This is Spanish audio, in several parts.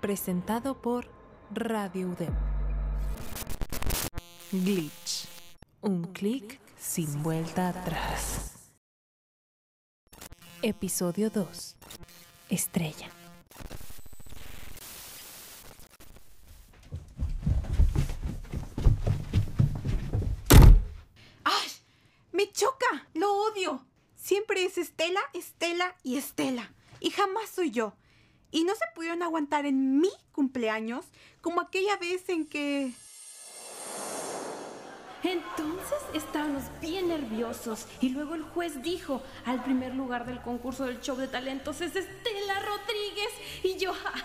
presentado por Radio UDEM. Glitch. Un clic sin vuelta atrás. Episodio 2. Estrella. ¡Ay! ¡Me choca! ¡Lo odio! Siempre es Estela, Estela y Estela. Y jamás soy yo. Y no se pudieron aguantar en mi cumpleaños como aquella vez en que... Entonces estábamos bien nerviosos y luego el juez dijo, al primer lugar del concurso del show de talentos es Estela Rodríguez y yo ¡ay!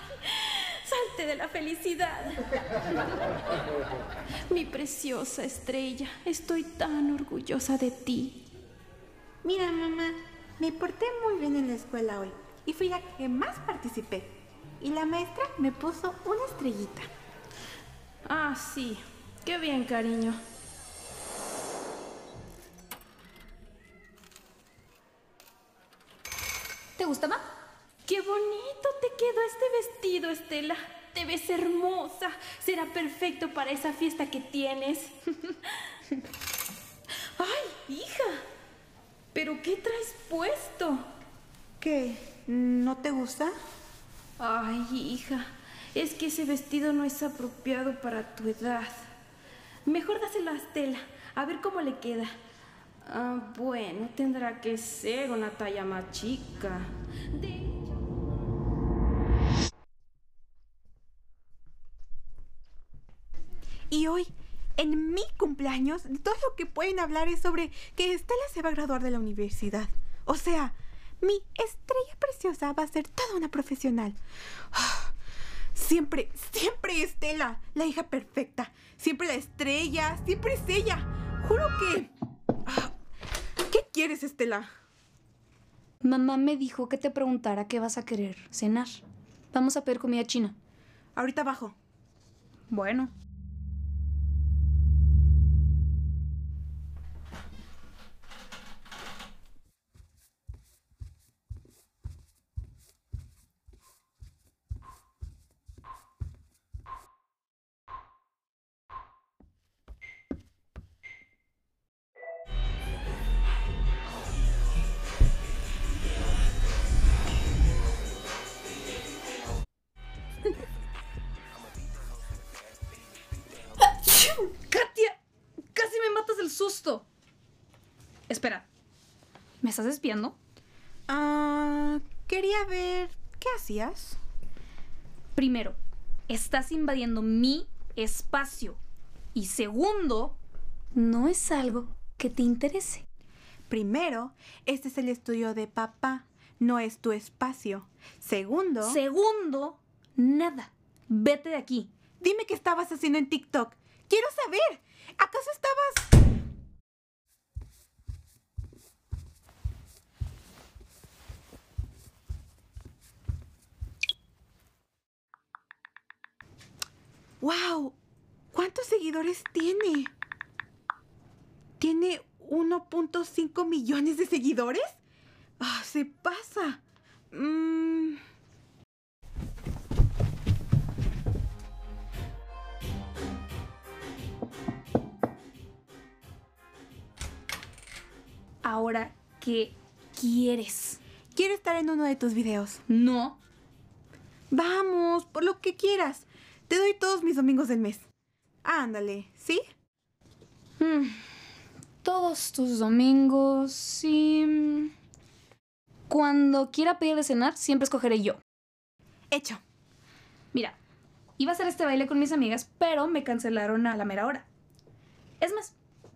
salté de la felicidad. Mi preciosa estrella, estoy tan orgullosa de ti. Mira, mamá, me porté muy bien en la escuela hoy y fui la que más participé. Y la maestra me puso una estrellita. Ah, sí, qué bien, cariño. ¿Te gusta, ma? Qué bonito te quedó este vestido, Estela. Te ves hermosa. Será perfecto para esa fiesta que tienes. Ay, hija. ¿Pero qué traes puesto? ¿Qué? ¿No te gusta? Ay, hija. Es que ese vestido no es apropiado para tu edad. Mejor dáselo a Estela. A ver cómo le queda. Ah, bueno, tendrá que ser una talla más chica. De Y hoy, en mi cumpleaños, todo lo que pueden hablar es sobre que Estela se va a graduar de la universidad. O sea, mi estrella preciosa va a ser toda una profesional. Ah, Siempre, siempre Estela, la hija perfecta. Siempre la estrella, siempre es ella. Juro que... Ah, ¿Qué quieres, Estela? Mamá me dijo que te preguntara qué vas a querer cenar. Vamos a pedir comida china. Ahorita abajo. Bueno. Espera. ¿Me estás espiando? Ah, quería ver qué hacías. Primero, estás invadiendo mi espacio. Y segundo, no es algo que te interese. Primero, este es el estudio de papá, no es tu espacio. Segundo, Segundo, nada. Vete de aquí. dime qué estabas haciendo en TikTok. Quiero saber. ¿Acaso estabas... ¡Wow! ¿Cuántos seguidores tiene? ¿Tiene 1.5 millones de seguidores? ¡Ah, se pasa! Mm, Ahora, ¿qué quieres? quiero estar en uno de tus videos. No. Vamos, por lo que quieras. Te doy todos mis domingos del mes. Ándale, ¿sí? Mm, Todos tus domingos, mm, Cuando quiera pedir de cenar, siempre escogeré yo. Hecho. Mira, iba a hacer este baile con mis amigas, pero me cancelaron a la mera hora. Es más,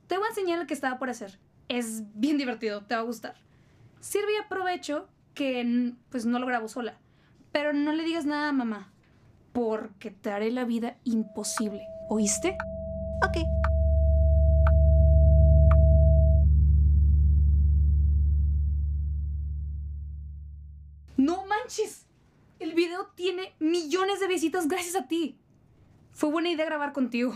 te voy a enseñar el que estaba por hacer. Es bien divertido, te va a gustar. Sirve y aprovecho que pues no lo grabo sola. Pero no le digas nada a mamá, porque te haré la vida imposible. ¿Oíste? Ok. ¡No manches! El video tiene millones de visitas gracias a ti. Fue buena idea grabar contigo.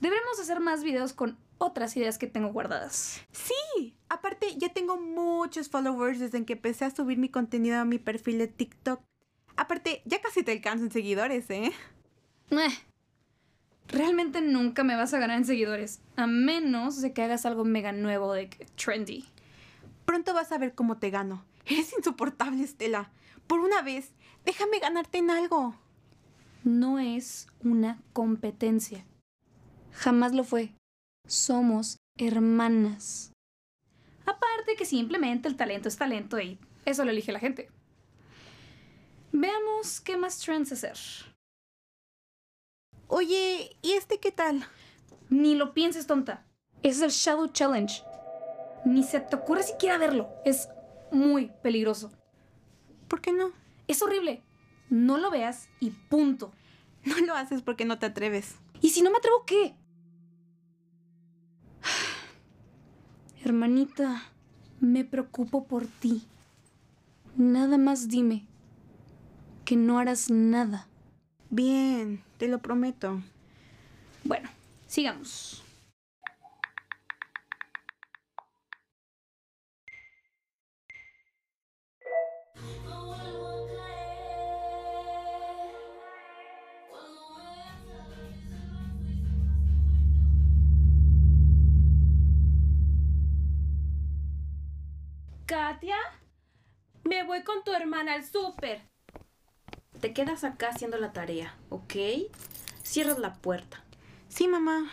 Deberemos hacer más videos con otras ideas que tengo guardadas. Sí, aparte ya tengo muchos followers desde que empecé a subir mi contenido a mi perfil de TikTok. Aparte, ya casi te alcanzan seguidores, ¿eh? Eh, Realmente nunca me vas a ganar en seguidores, a menos de que hagas algo mega nuevo de que trendy. Pronto vas a ver cómo te gano. Eres insoportable, Estela. Por una vez, déjame ganarte en algo. No es una competencia. Jamás lo fue. Somos hermanas. Aparte que simplemente el talento es talento y eso lo elige la gente. Veamos qué más trends hacer. Oye, ¿y este qué tal? Ni lo pienses, tonta. Es el Shadow Challenge. Ni se te ocurre siquiera verlo. Es muy peligroso. ¿Por qué no? Es horrible. No lo veas y punto. No lo haces porque no te atreves. ¿Y si no me atrevo qué? Hermanita, me preocupo por ti. Nada más dime que no harás nada. Bien, te lo prometo. Bueno, sigamos. Katia, me voy con tu hermana al súper. Te quedas acá haciendo la tarea, ¿ok? Cierras la puerta. Sí, mamá.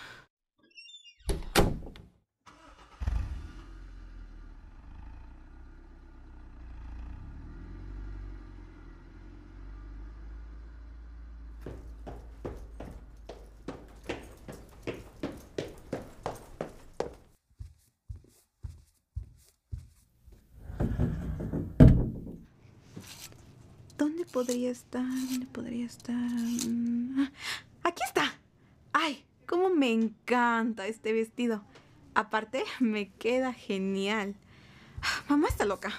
¿Dónde podría estar? ¿Dónde podría estar? Mm, ah, ¡Aquí está! ¡Ay! ¡Cómo me encanta este vestido! Aparte, me queda genial. Ah, Mamá está loca.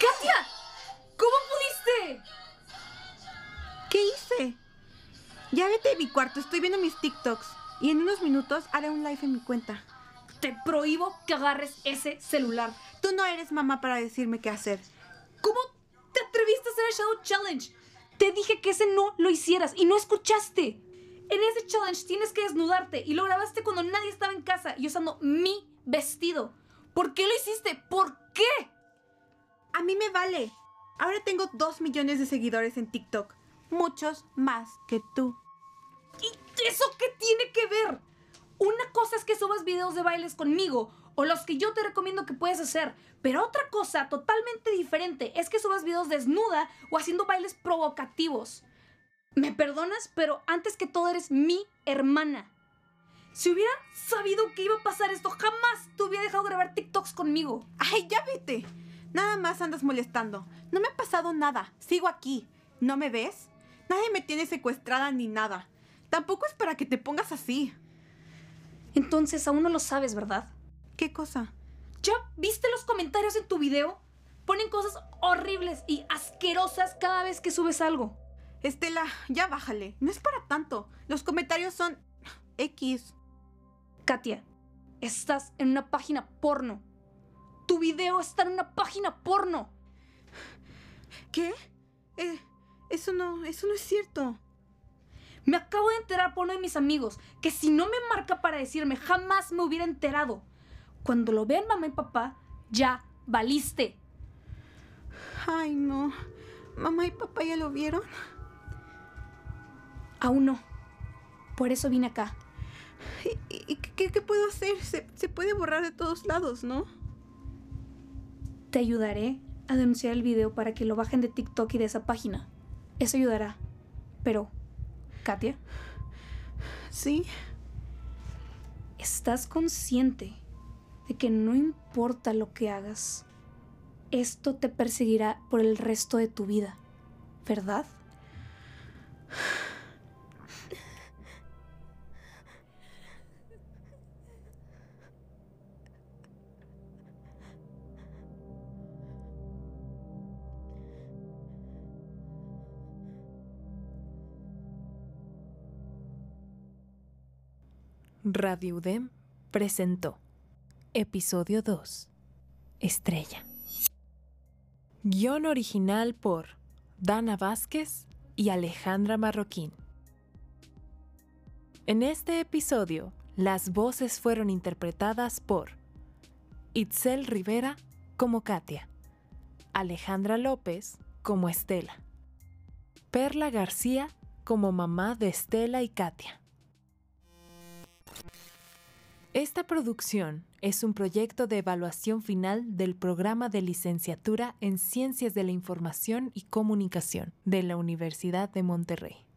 ¡Katia! ¿Cómo pudiste? ¿Qué hice? Ya vete de mi cuarto, estoy viendo mis TikToks. Y en unos minutos haré un live en mi cuenta. Te prohíbo que agarres ese celular. Tú no eres mamá para decirme qué hacer. ¿Cómo te atreviste a hacer el Shadow Challenge? Te dije que ese no lo hicieras y no escuchaste. En ese challenge tienes que desnudarte y lo grabaste cuando nadie estaba en casa y usando mi vestido. ¿Por qué lo hiciste? ¿Por qué? A mí me vale. Ahora tengo dos millones de seguidores en TikTok. Muchos más que tú. ¿Y eso qué tiene que ver? Una cosa es que subas videos de bailes conmigo o los que yo te recomiendo que puedes hacer, pero otra cosa totalmente diferente es que subas videos desnuda o haciendo bailes provocativos. ¿Me perdonas? Pero antes que todo eres mi hermana. Si hubiera sabido que iba a pasar esto, jamás te hubiera dejado grabar TikToks conmigo. Ay, ya vete. Nada más andas molestando. No me ha pasado nada. Sigo aquí. ¿No me ves? Nadie me tiene secuestrada ni nada. Tampoco es para que te pongas así. Entonces aún no lo sabes, ¿verdad? ¿Qué cosa? ¿Ya viste los comentarios en tu video? Ponen cosas horribles y asquerosas cada vez que subes algo. Estela, ya bájale. No es para tanto. Los comentarios son X. Katia, estás en una página porno. Tu video está en una página porno. ¿Qué? Eh, eso no, eso no es cierto. Me acabo de enterar por uno de mis amigos que si no me marca para decirme, jamás me hubiera enterado. Cuando lo vean mamá y papá, ya valiste. Ay, no. Mamá y papá ya lo vieron. Aún no. Por eso vine acá. ¿Y, y qué, qué puedo hacer? Se, se puede borrar de todos lados, ¿no? Te ayudaré a denunciar el video para que lo bajen de TikTok y de esa página. Eso ayudará. Pero, Katia, Sí. ¿estás consciente de que no importa lo que hagas, esto te perseguirá por el resto de tu vida? ¿verdad? Radio UDEM presentó Episodio 2 Estrella. Guión original por Dana Vázquez y Alejandra Marroquín. En este episodio, las voces fueron interpretadas por Itzel Rivera como Katia, Alejandra López como Estela, Perla García como mamá de Estela y Katia. Esta producción es un proyecto de evaluación final del programa de licenciatura en Ciencias de la Información y Comunicación de la Universidad de Monterrey.